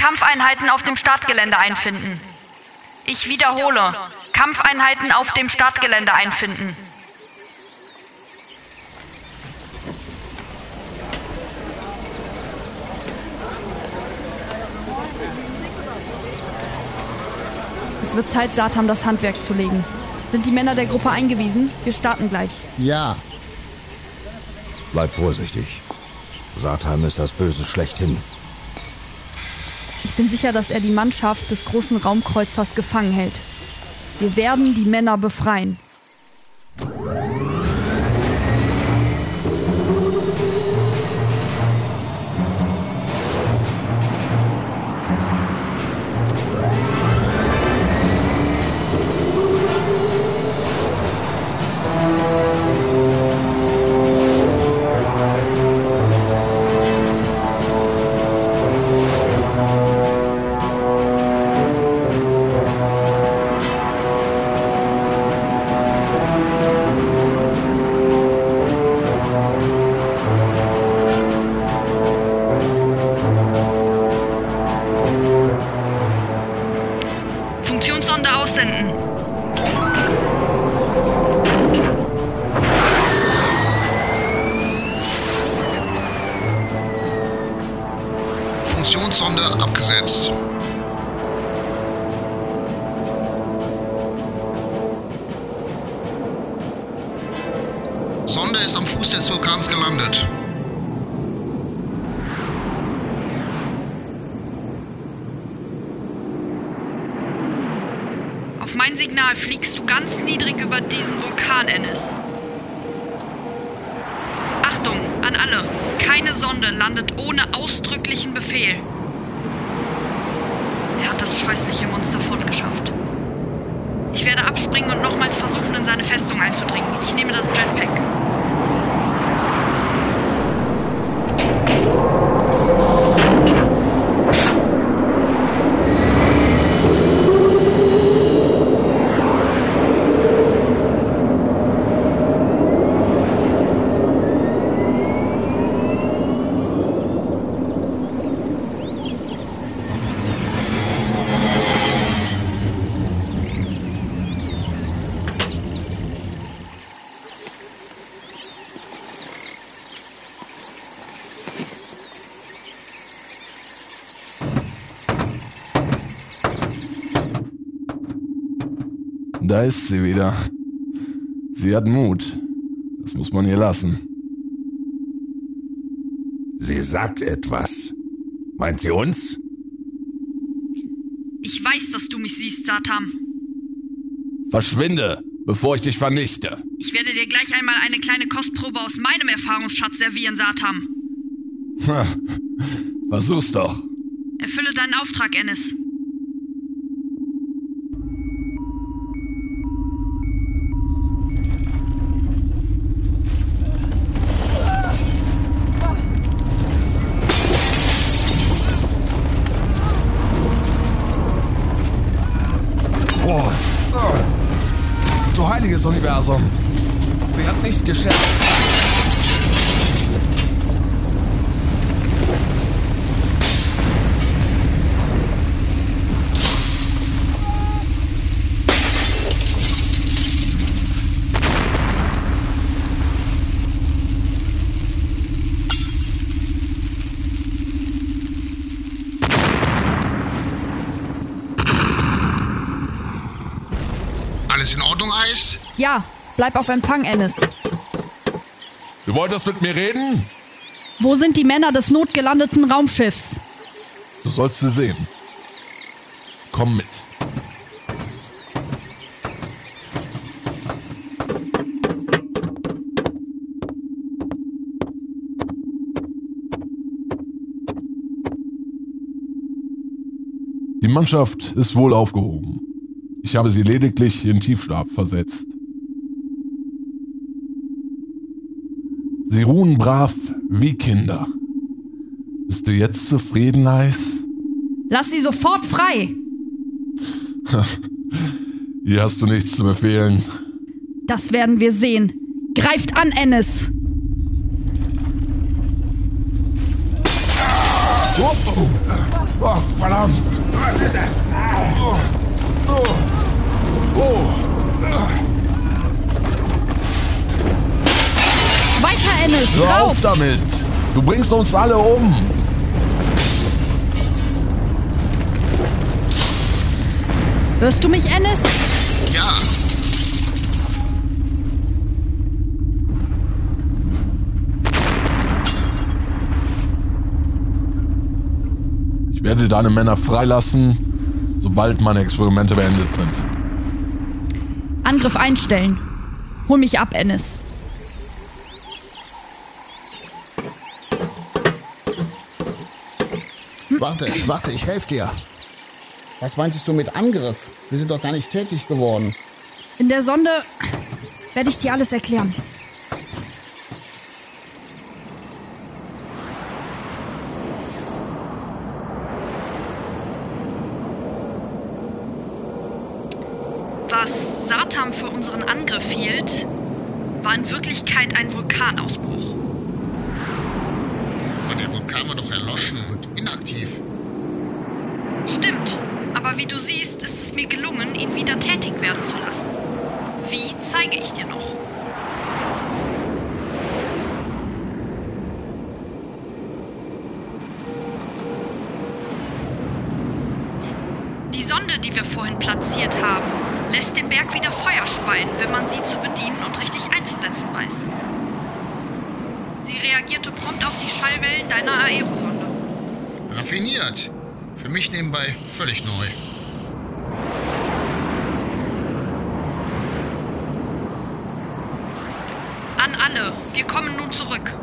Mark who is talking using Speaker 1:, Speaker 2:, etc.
Speaker 1: Kampfeinheiten auf dem Startgelände einfinden. Ich wiederhole, Kampfeinheiten auf dem Startgelände einfinden.
Speaker 2: Es wird Zeit, Satan das Handwerk zu legen. Sind die Männer der Gruppe eingewiesen? Wir starten gleich.
Speaker 3: Ja.
Speaker 4: Bleib vorsichtig. Satan ist das Böse schlechthin.
Speaker 2: Ich bin sicher, dass er die Mannschaft des großen Raumkreuzers gefangen hält. Wir werden die Männer befreien.
Speaker 1: Funktionssonde aussenden.
Speaker 5: Funktionssonde abgesetzt. Sonde ist am Fuß des Vulkans gelandet.
Speaker 1: Auf mein Signal fliegst du ganz niedrig über diesen Vulkan, Ennis. Achtung, an alle. Keine Sonde landet ohne ausdrücklichen Befehl. Er hat das scheußliche Monster fortgeschafft. Ich werde abspringen und nochmals versuchen, in seine Festung einzudringen. Ich nehme das
Speaker 6: Da ist sie wieder. Sie hat Mut. Das muss man ihr lassen.
Speaker 4: Sie sagt etwas. Meint sie uns?
Speaker 1: Ich weiß, dass du mich siehst, Satan.
Speaker 6: Verschwinde, bevor ich dich vernichte.
Speaker 1: Ich werde dir gleich einmal eine kleine Kostprobe aus meinem Erfahrungsschatz servieren, Satan.
Speaker 6: Ha, versuch's doch.
Speaker 1: Erfülle deinen Auftrag, Ennis.
Speaker 6: Universum. Sie hat nicht gescherzt.
Speaker 5: Alles in Ordnung, Eis?
Speaker 2: Ja, bleib auf Empfang, Ennis.
Speaker 6: Du wolltest mit mir reden?
Speaker 2: Wo sind die Männer des notgelandeten Raumschiffs?
Speaker 6: Du sollst sie sehen. Komm mit. Die Mannschaft ist wohl aufgehoben. Ich habe sie lediglich in Tiefschlaf versetzt. Sie ruhen brav wie Kinder. Bist du jetzt zufrieden, Eis?
Speaker 2: Lass sie sofort frei!
Speaker 6: Hier hast du nichts zu befehlen.
Speaker 2: Das werden wir sehen. Greift an, Ennis!
Speaker 6: Kopf! Oh, verdammt!
Speaker 4: Was ist das?
Speaker 6: Oh. Oh.
Speaker 2: Weiter, Ennis!
Speaker 6: Hör
Speaker 2: Rauf!
Speaker 6: auf damit! Du bringst uns alle um!
Speaker 2: Hörst du mich, Ennis?
Speaker 5: Ja,
Speaker 6: Ich werde deine Männer freilassen, sobald meine Experimente beendet sind.
Speaker 2: Angriff einstellen. Hol mich ab, Ennis.
Speaker 3: Warte, warte, ich helfe dir. Was meintest du mit Angriff? Wir sind doch gar nicht tätig geworden.
Speaker 2: In der Sonde werde ich dir alles erklären.
Speaker 1: Was Satan für unseren Angriff hielt, war in Wirklichkeit ein Vulkanausbruch.
Speaker 5: aber der Vulkan war doch erloschen und inaktiv.
Speaker 1: Stimmt, aber wie du siehst, ist es mir gelungen, ihn wieder tätig werden zu lassen. Wie zeige ich dir noch? Die Sonde, die wir vorhin platziert haben, lässt den Berg wieder Feuer speien, wenn man sie zu bedienen und richtig einzusetzen weiß. Sie reagierte prompt auf die Schallwellen deiner Aerosonde.
Speaker 5: Raffiniert. Für mich nebenbei völlig neu.
Speaker 1: An alle, wir kommen nun zurück.